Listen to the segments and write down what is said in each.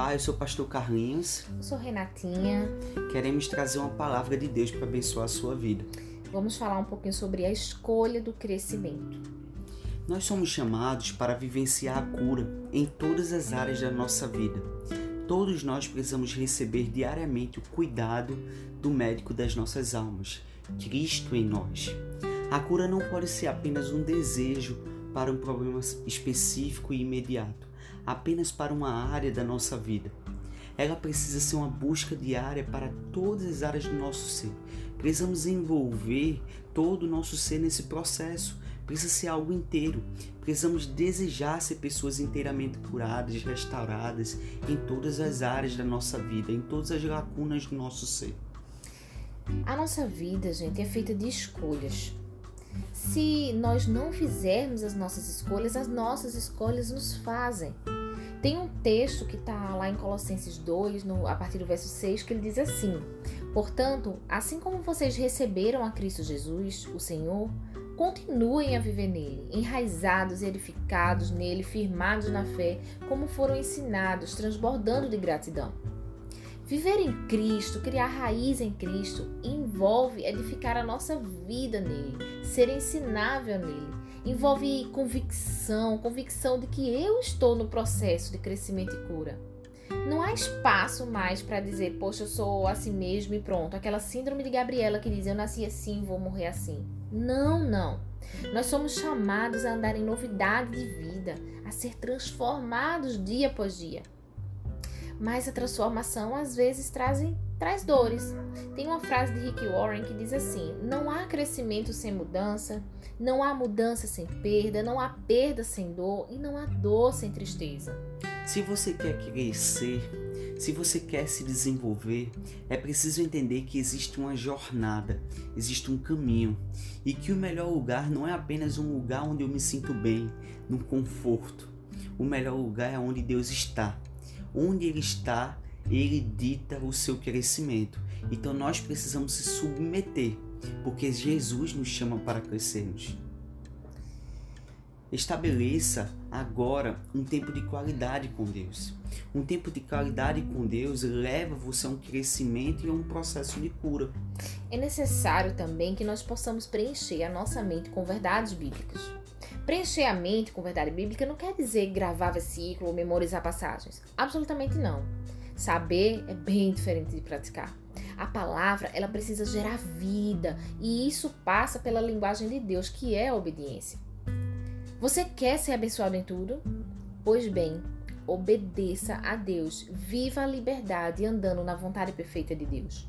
Olá, eu sou o pastor Carlinhos. Eu sou Renatinha. Queremos trazer uma palavra de Deus para abençoar a sua vida. Vamos falar um pouquinho sobre a escolha do crescimento. Nós somos chamados para vivenciar a cura em todas as áreas da nossa vida. Todos nós precisamos receber diariamente o cuidado do médico das nossas almas, Cristo em nós. A cura não pode ser apenas um desejo para um problema específico e imediato, apenas para uma área da nossa vida. Ela precisa ser uma busca diária para todas as áreas do nosso ser. Precisamos envolver todo o nosso ser nesse processo. Precisa ser algo inteiro. Precisamos desejar ser pessoas inteiramente curadas, restauradas em todas as áreas da nossa vida, em todas as lacunas do nosso ser. A nossa vida, gente, é feita de escolhas. Se nós não fizermos as nossas escolhas, as nossas escolhas nos fazem. Tem um texto que está lá em Colossenses 2, no, a partir do verso 6, que ele diz assim: Portanto, assim como vocês receberam a Cristo Jesus, o Senhor, continuem a viver nele, enraizados e edificados nele, firmados na fé, como foram ensinados, transbordando de gratidão. Viver em Cristo, criar raiz em Cristo, envolve edificar a nossa vida nele, ser ensinável nele. Envolve convicção, convicção de que eu estou no processo de crescimento e cura. Não há espaço mais para dizer, poxa, eu sou assim mesmo e pronto. Aquela síndrome de Gabriela que diz, eu nasci assim, vou morrer assim. Não, não. Nós somos chamados a andar em novidade de vida, a ser transformados dia após dia mas a transformação às vezes trazem, traz dores. Tem uma frase de Rick Warren que diz assim: não há crescimento sem mudança, não há mudança sem perda, não há perda sem dor e não há dor sem tristeza. Se você quer crescer, se você quer se desenvolver, é preciso entender que existe uma jornada, existe um caminho e que o melhor lugar não é apenas um lugar onde eu me sinto bem, no conforto. O melhor lugar é onde Deus está onde ele está, ele dita o seu crescimento. Então nós precisamos se submeter, porque Jesus nos chama para crescermos. Estabeleça agora um tempo de qualidade com Deus. Um tempo de qualidade com Deus leva você a um crescimento e a um processo de cura. É necessário também que nós possamos preencher a nossa mente com verdades bíblicas. Preencher a mente com verdade bíblica não quer dizer gravar versículo ou memorizar passagens. Absolutamente não. Saber é bem diferente de praticar. A palavra, ela precisa gerar vida, e isso passa pela linguagem de Deus, que é a obediência. Você quer ser abençoado em tudo? Pois bem, obedeça a Deus, viva a liberdade andando na vontade perfeita de Deus.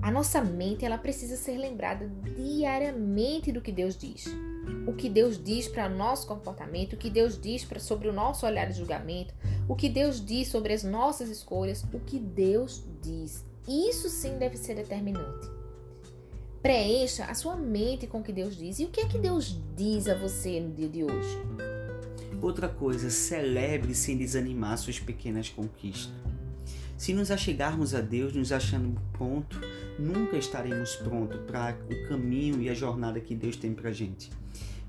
A nossa mente ela precisa ser lembrada diariamente do que Deus diz. O que Deus diz para nosso comportamento, o que Deus diz pra, sobre o nosso olhar de julgamento, o que Deus diz sobre as nossas escolhas, o que Deus diz. Isso sim deve ser determinante. Preencha a sua mente com o que Deus diz. E o que é que Deus diz a você no dia de hoje? Outra coisa, celebre sem desanimar suas pequenas conquistas. Se nos achegarmos a Deus nos achando pronto, nunca estaremos prontos para o caminho e a jornada que Deus tem para gente.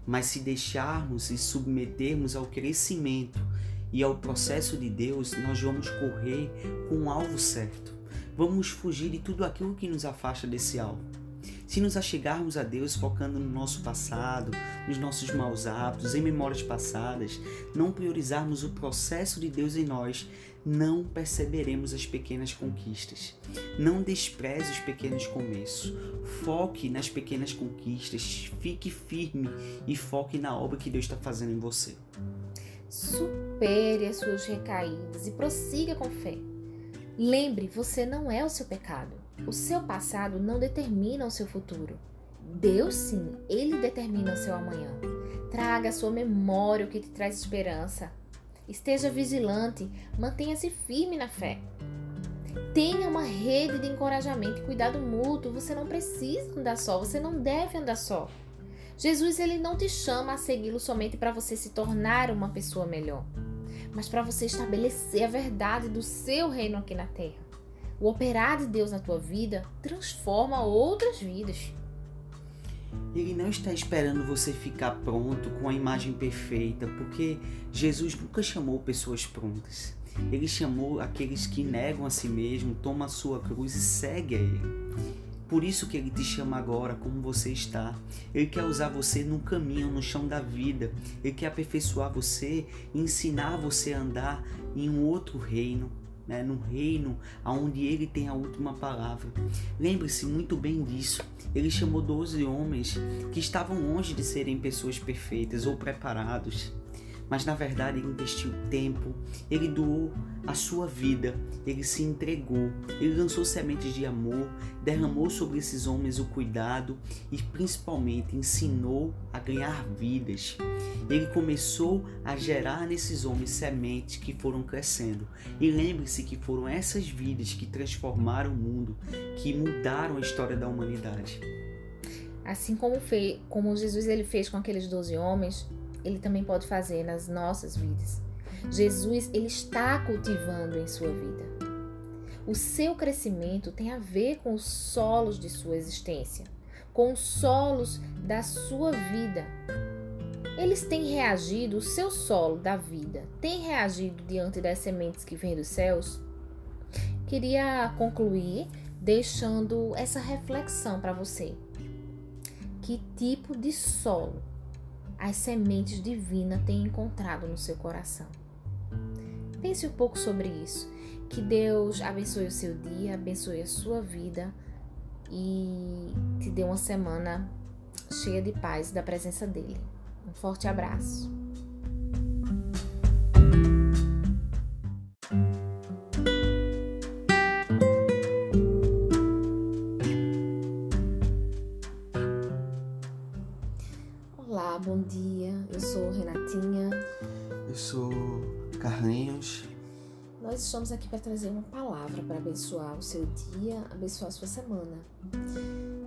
Mas se deixarmos e submetermos ao crescimento e ao processo de Deus, nós vamos correr com o alvo certo. Vamos fugir de tudo aquilo que nos afasta desse alvo. Se nos achegarmos a Deus focando no nosso passado, nos nossos maus hábitos, em memórias passadas, não priorizarmos o processo de Deus em nós, não perceberemos as pequenas conquistas. Não despreze os pequenos começos. Foque nas pequenas conquistas, fique firme e foque na obra que Deus está fazendo em você. Supere as suas recaídas e prossiga com fé. Lembre, você não é o seu pecado. O seu passado não determina o seu futuro. Deus sim, ele determina o seu amanhã. Traga à sua memória o que te traz esperança. Esteja vigilante, mantenha-se firme na fé. Tenha uma rede de encorajamento e cuidado mútuo. Você não precisa andar só, você não deve andar só. Jesus ele não te chama a segui-lo somente para você se tornar uma pessoa melhor mas para você estabelecer a verdade do seu reino aqui na terra. O operar de Deus na tua vida transforma outras vidas. Ele não está esperando você ficar pronto com a imagem perfeita, porque Jesus nunca chamou pessoas prontas. Ele chamou aqueles que negam a si mesmo, toma a sua cruz e segue a Ele. Por isso que Ele te chama agora, como você está. Ele quer usar você no caminho, no chão da vida. Ele quer aperfeiçoar você, ensinar você a andar em um outro reino, né, no reino onde ele tem a última palavra. Lembre-se muito bem disso. Ele chamou 12 homens que estavam longe de serem pessoas perfeitas ou preparados mas na verdade ele investiu tempo, ele doou a sua vida, ele se entregou, ele lançou sementes de amor, derramou sobre esses homens o cuidado e principalmente ensinou a ganhar vidas. Ele começou a gerar nesses homens sementes que foram crescendo. E lembre-se que foram essas vidas que transformaram o mundo, que mudaram a história da humanidade. Assim como, fez, como Jesus ele fez com aqueles doze homens, ele também pode fazer nas nossas vidas. Jesus, ele está cultivando em sua vida. O seu crescimento tem a ver com os solos de sua existência, com os solos da sua vida. Eles têm reagido, o seu solo da vida tem reagido diante das sementes que vêm dos céus? Queria concluir deixando essa reflexão para você. Que tipo de solo as sementes divinas têm encontrado no seu coração. Pense um pouco sobre isso. Que Deus abençoe o seu dia, abençoe a sua vida e te dê uma semana cheia de paz da presença dele. Um forte abraço. Para trazer uma palavra para abençoar o seu dia, abençoar a sua semana.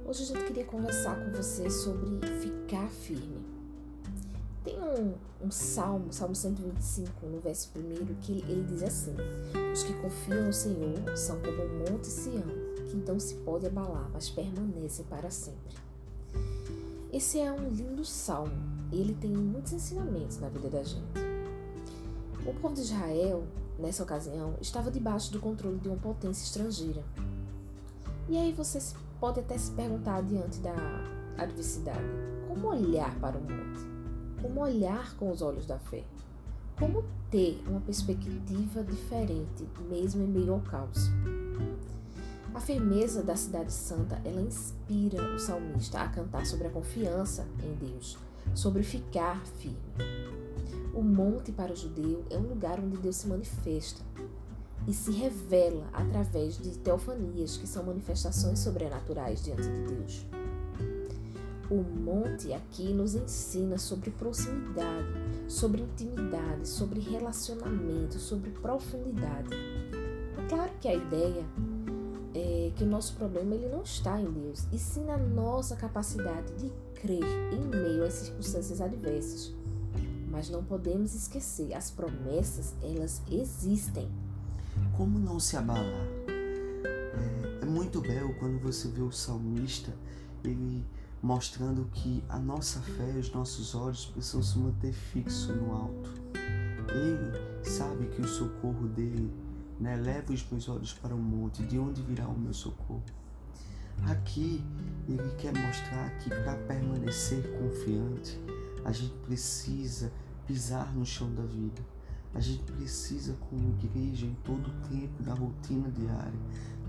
Hoje a gente queria conversar com você sobre ficar firme. Tem um, um salmo, Salmo 125, no verso 1, que ele diz assim: Os que confiam no Senhor são como o monte Sião, que então se pode abalar, mas permanecem para sempre. Esse é um lindo salmo. Ele tem muitos ensinamentos na vida da gente. O povo de Israel, nessa ocasião, estava debaixo do controle de uma potência estrangeira. E aí você pode até se perguntar diante da adversidade: como olhar para o monte? Como olhar com os olhos da fé? Como ter uma perspectiva diferente, mesmo em meio ao caos? A firmeza da cidade santa, ela inspira o salmista a cantar sobre a confiança em Deus, sobre ficar firme. O monte para o judeu é um lugar onde Deus se manifesta e se revela através de teofanias, que são manifestações sobrenaturais diante de Deus. O monte aqui nos ensina sobre proximidade, sobre intimidade, sobre relacionamento, sobre profundidade. É claro que a ideia é, que o nosso problema ele não está em Deus, e sim na nossa capacidade de crer em meio às circunstâncias adversas. Mas não podemos esquecer, as promessas, elas existem. Como não se abalar? É, é muito belo quando você vê o salmista, ele mostrando que a nossa fé, os nossos olhos precisam se manter fixos no alto. Ele sabe que o socorro dele né? Leva os meus olhos para o monte, de onde virá o meu socorro? Aqui ele quer mostrar que para permanecer confiante, a gente precisa pisar no chão da vida. A gente precisa, como igreja, em todo o tempo, na rotina diária,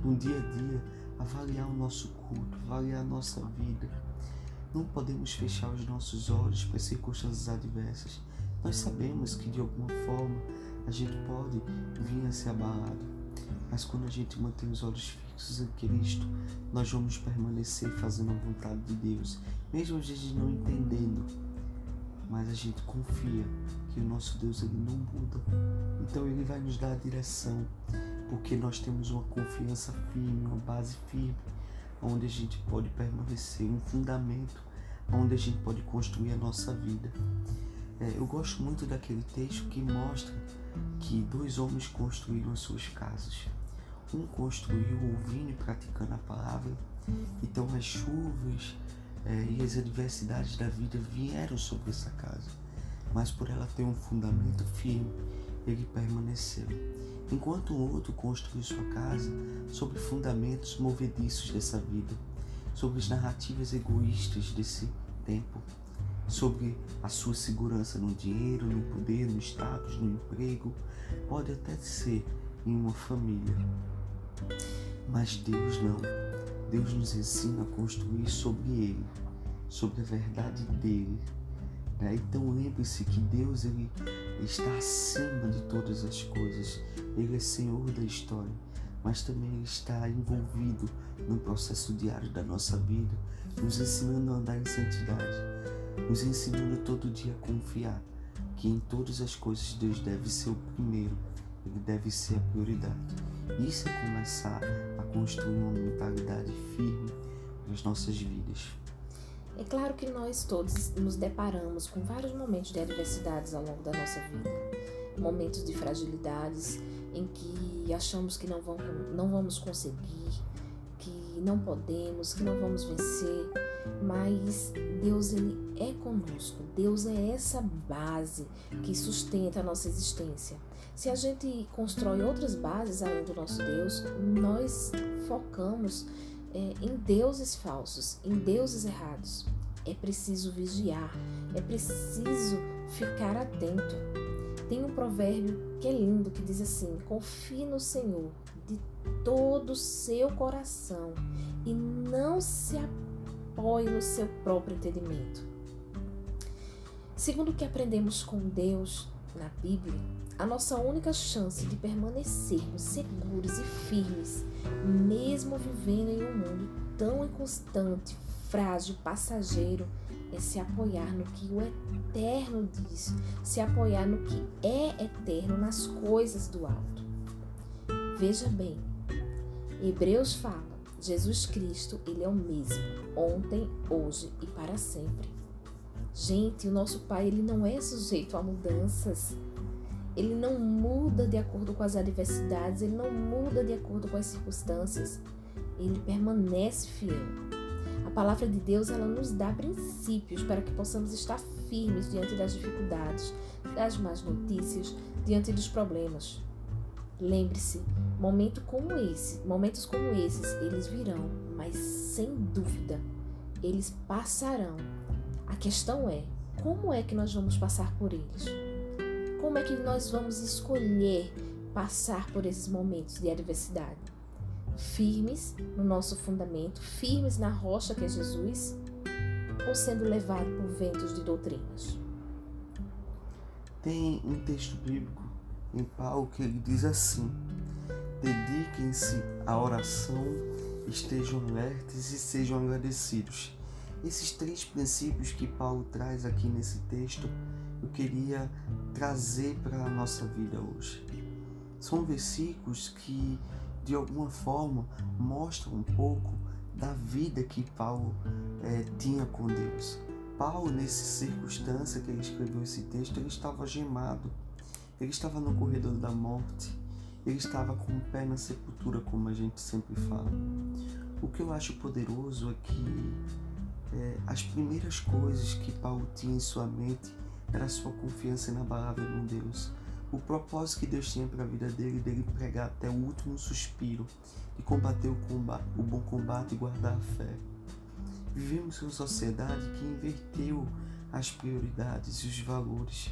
no dia a dia, avaliar o nosso culto, avaliar a nossa vida. Não podemos fechar os nossos olhos para as circunstâncias adversas. Nós sabemos que de alguma forma a gente pode vir a ser abalado, mas quando a gente mantém os olhos fixos em Cristo, nós vamos permanecer fazendo a vontade de Deus, mesmo a gente não entendendo, mas a gente confia que o nosso Deus ele não muda, então ele vai nos dar a direção, porque nós temos uma confiança firme, uma base firme, onde a gente pode permanecer, um fundamento onde a gente pode construir a nossa vida. É, eu gosto muito daquele texto que mostra que dois homens construíram as suas casas. Um construiu ouvindo e praticando a palavra, então as chuvas é, e as adversidades da vida vieram sobre essa casa, mas por ela ter um fundamento firme, ele permaneceu. enquanto o outro construiu sua casa sobre fundamentos movediços dessa vida, sobre as narrativas egoístas desse tempo, sobre a sua segurança no dinheiro, no poder, no status, no emprego, pode até ser em uma família. Mas Deus não. Deus nos ensina a construir sobre Ele, sobre a verdade dele. Né? Então lembre-se que Deus ele está acima de todas as coisas. Ele é Senhor da história, mas também está envolvido no processo diário da nossa vida, nos ensinando a andar em santidade, nos ensinando todo dia a confiar que em todas as coisas Deus deve ser o primeiro, ele deve ser a prioridade. Isso é começar a construir uma mentalidade firme nas nossas vidas. É claro que nós todos nos deparamos com vários momentos de adversidades ao longo da nossa vida. Momentos de fragilidades em que achamos que não, vão, não vamos conseguir, que não podemos, que não vamos vencer. Mas Deus ele é conosco. Deus é essa base que sustenta a nossa existência. Se a gente constrói outras bases além do nosso Deus, nós focamos é, em deuses falsos, em deuses errados. É preciso vigiar, é preciso ficar atento. Tem um provérbio que é lindo que diz assim: confie no Senhor todo o seu coração e não se apoie no seu próprio entendimento. Segundo o que aprendemos com Deus na Bíblia, a nossa única chance de permanecermos seguros e firmes, mesmo vivendo em um mundo tão inconstante, frágil, passageiro, é se apoiar no que o eterno diz, se apoiar no que é eterno, nas coisas do alto. Veja bem, Hebreus fala, Jesus Cristo, ele é o mesmo, ontem, hoje e para sempre. Gente, o nosso Pai, ele não é sujeito a mudanças. Ele não muda de acordo com as adversidades, ele não muda de acordo com as circunstâncias. Ele permanece fiel. A palavra de Deus ela nos dá princípios para que possamos estar firmes diante das dificuldades, das más notícias, diante dos problemas. Lembre-se, momento como esse, momentos como esses, eles virão, mas sem dúvida, eles passarão. A questão é, como é que nós vamos passar por eles? Como é que nós vamos escolher passar por esses momentos de adversidade? Firmes no nosso fundamento, firmes na rocha que é Jesus, ou sendo levados por ventos de doutrinas? Tem um texto bíblico em Paulo que ele diz assim: dediquem-se à oração, estejam alertes e sejam agradecidos. Esses três princípios que Paulo traz aqui nesse texto eu queria trazer para a nossa vida hoje. São versículos que, de alguma forma, mostram um pouco da vida que Paulo é, tinha com Deus. Paulo, nessa circunstância que ele escreveu esse texto, ele estava gemado, ele estava no corredor da morte, ele estava com o pé na sepultura, como a gente sempre fala. O que eu acho poderoso é que é, as primeiras coisas que Paulo tinha em sua mente era a sua confiança na palavra de Deus. O propósito que Deus tinha para a vida dele, dele pregar até o último suspiro, de combater o, combate, o bom combate e guardar a fé. Vivemos em uma sociedade que inverteu as prioridades e os valores.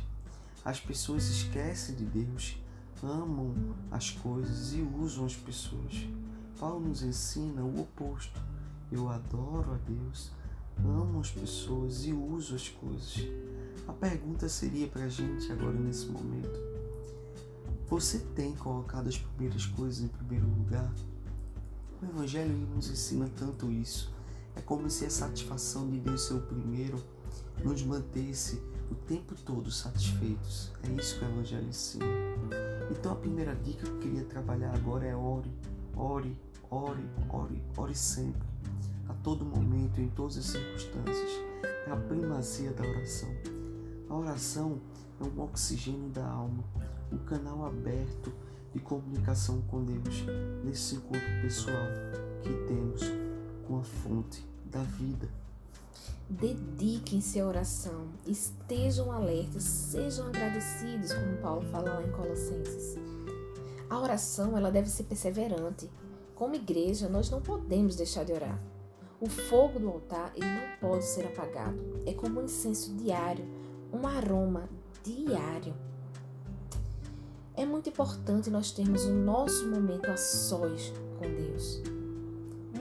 As pessoas esquecem de Deus, amam as coisas e usam as pessoas. Paulo nos ensina o oposto. Eu adoro a Deus, amo as pessoas e uso as coisas. A pergunta seria para a gente agora nesse momento: Você tem colocado as primeiras coisas em primeiro lugar? O Evangelho nos ensina tanto isso. É como se a satisfação de Deus ser o primeiro nos mantesse o tempo todo satisfeitos. É isso que o Evangelho ensina. Então a primeira dica que eu queria trabalhar agora é ore, ore, ore, ore, ore sempre, a todo momento, em todas as circunstâncias. É a primazia da oração. A oração é um oxigênio da alma, um canal aberto de comunicação com Deus nesse encontro pessoal que temos com a fonte da vida. Dediquem-se à oração, estejam alertas, sejam agradecidos, como Paulo fala lá em Colossenses. A oração ela deve ser perseverante. Como igreja, nós não podemos deixar de orar. O fogo do altar ele não pode ser apagado. É como um incenso diário, um aroma diário. É muito importante nós termos o nosso momento a sós com Deus.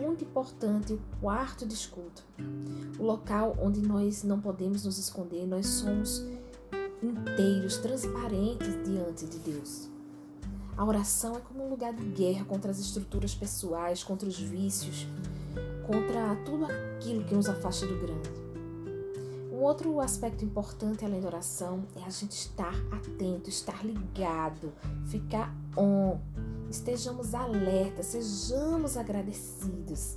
Muito importante o quarto de escuta, o local onde nós não podemos nos esconder, nós somos inteiros, transparentes diante de Deus. A oração é como um lugar de guerra contra as estruturas pessoais, contra os vícios, contra tudo aquilo que nos afasta do grande. Um outro aspecto importante além da oração é a gente estar atento, estar ligado, ficar on. Estejamos alertas, sejamos agradecidos.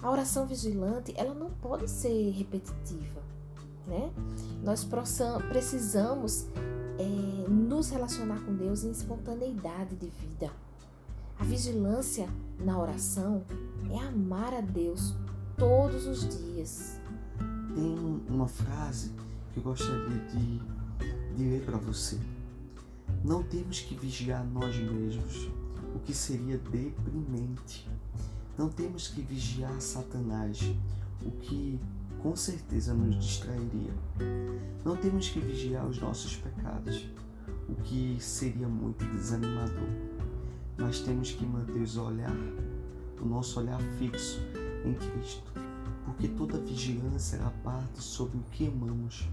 A oração vigilante, ela não pode ser repetitiva, né? Nós precisamos é, nos relacionar com Deus em espontaneidade de vida. A vigilância na oração é amar a Deus todos os dias. Tem uma frase que eu gostaria de, de ler para você. Não temos que vigiar nós mesmos, o que seria deprimente. Não temos que vigiar Satanás, o que com certeza nos distrairia. Não temos que vigiar os nossos pecados, o que seria muito desanimador. Mas temos que manter o olhar, o nosso olhar fixo em Cristo, porque toda vigilância será parte sobre o que amamos.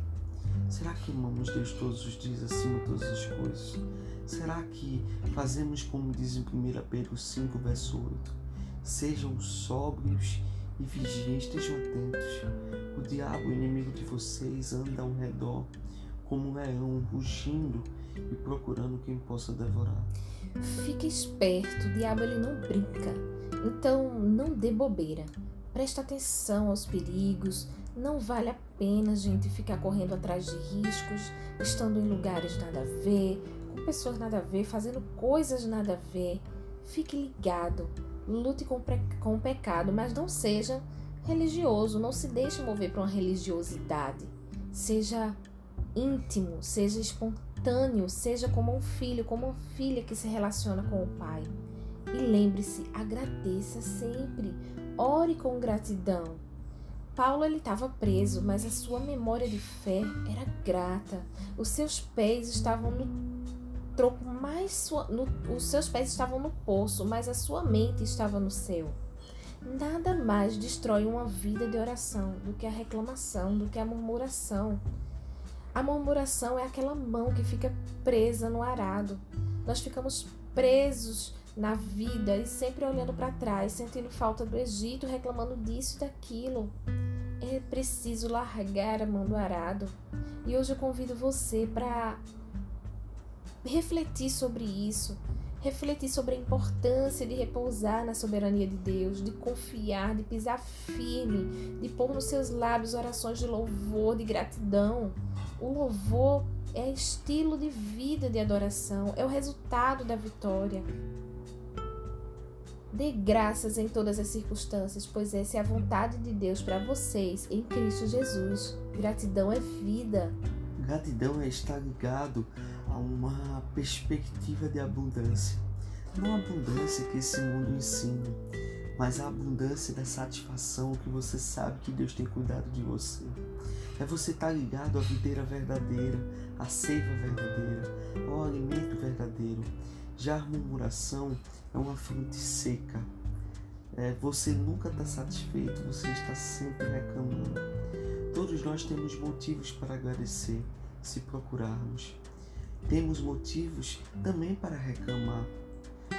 Será que amamos Deus todos os dias acima de todas as coisas? Será que fazemos como diz em 1 Pedro 5, verso 8? Sejam sóbrios e vigiem, estejam atentos. O diabo, o inimigo de vocês, anda ao redor como um leão, rugindo e procurando quem possa devorar. Fique esperto, o diabo ele não brinca. Então não dê bobeira. Preste atenção aos perigos. Não vale a pena gente ficar correndo atrás de riscos, estando em lugares nada a ver, com pessoas nada a ver, fazendo coisas nada a ver. Fique ligado. Lute com, com o pecado, mas não seja religioso, não se deixe mover para uma religiosidade. Seja íntimo, seja espontâneo, seja como um filho, como uma filha que se relaciona com o pai. E lembre-se, agradeça sempre, ore com gratidão. Paulo ele estava preso, mas a sua memória de fé era grata. Os seus pés estavam no troco mais sua, no, os seus pés estavam no poço, mas a sua mente estava no céu. Nada mais destrói uma vida de oração do que a reclamação, do que a murmuração. A murmuração é aquela mão que fica presa no arado. Nós ficamos presos na vida e sempre olhando para trás, sentindo falta do Egito, reclamando disso e daquilo. É preciso largar a mão do arado. E hoje eu convido você para refletir sobre isso, refletir sobre a importância de repousar na soberania de Deus, de confiar, de pisar firme, de pôr nos seus lábios orações de louvor, de gratidão. O louvor é estilo de vida de adoração, é o resultado da vitória. Dê graças em todas as circunstâncias, pois essa é a vontade de Deus para vocês em Cristo Jesus. Gratidão é vida. Gratidão é estar ligado a uma perspectiva de abundância. Não a abundância que esse mundo ensina, mas a abundância da satisfação que você sabe que Deus tem cuidado de você. É você estar ligado à videira verdadeira, à seiva verdadeira, ao alimento verdadeiro. Já a murmuração é uma fonte seca. É, você nunca está satisfeito, você está sempre reclamando. Todos nós temos motivos para agradecer se procurarmos. Temos motivos também para reclamar.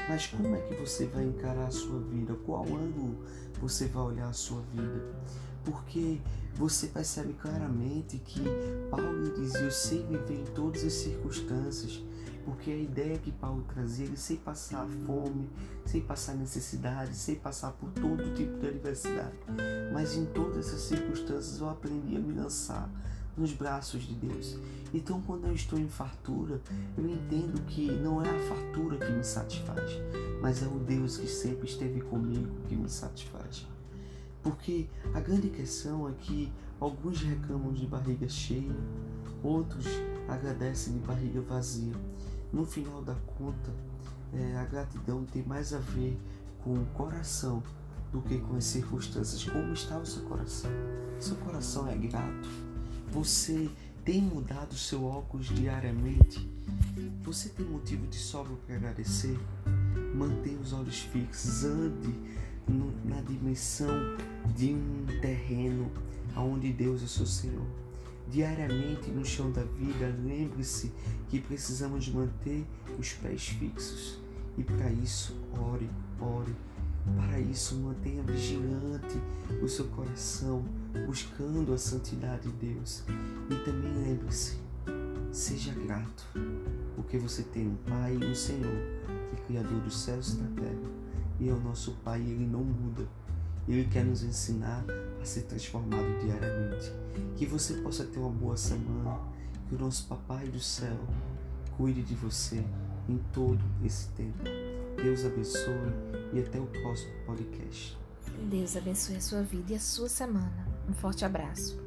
Mas como é que você vai encarar a sua vida? Qual ângulo você vai olhar a sua vida? Porque você percebe claramente que Paulo dizia: Eu sei viver em todas as circunstâncias. Porque a ideia que Paulo trazia, ele sem passar fome, sem passar necessidade, sem passar por todo tipo de adversidade. Mas em todas essas circunstâncias eu aprendi a me lançar nos braços de Deus. Então, quando eu estou em fartura, eu entendo que não é a fartura que me satisfaz, mas é o Deus que sempre esteve comigo que me satisfaz. Porque a grande questão é que alguns reclamam de barriga cheia, outros agradecem de barriga vazia. No final da conta, é, a gratidão tem mais a ver com o coração do que com as circunstâncias. Como está o seu coração? Seu coração é grato? Você tem mudado seu óculos diariamente? Você tem motivo de sobra para agradecer? Mantenha os olhos fixos, ande na dimensão de um terreno onde Deus é seu Senhor. Diariamente no chão da vida, lembre-se que precisamos manter os pés fixos. E para isso, ore, ore. Para isso, mantenha vigilante o seu coração, buscando a santidade de Deus. E também lembre-se, seja grato, porque você tem um Pai e um Senhor, que é Criador dos céus e da terra. E é o nosso Pai, ele não muda. Ele quer nos ensinar a ser transformado diariamente. Que você possa ter uma boa semana. Que o nosso Papai do céu cuide de você em todo esse tempo. Deus abençoe e até o próximo podcast. Deus abençoe a sua vida e a sua semana. Um forte abraço.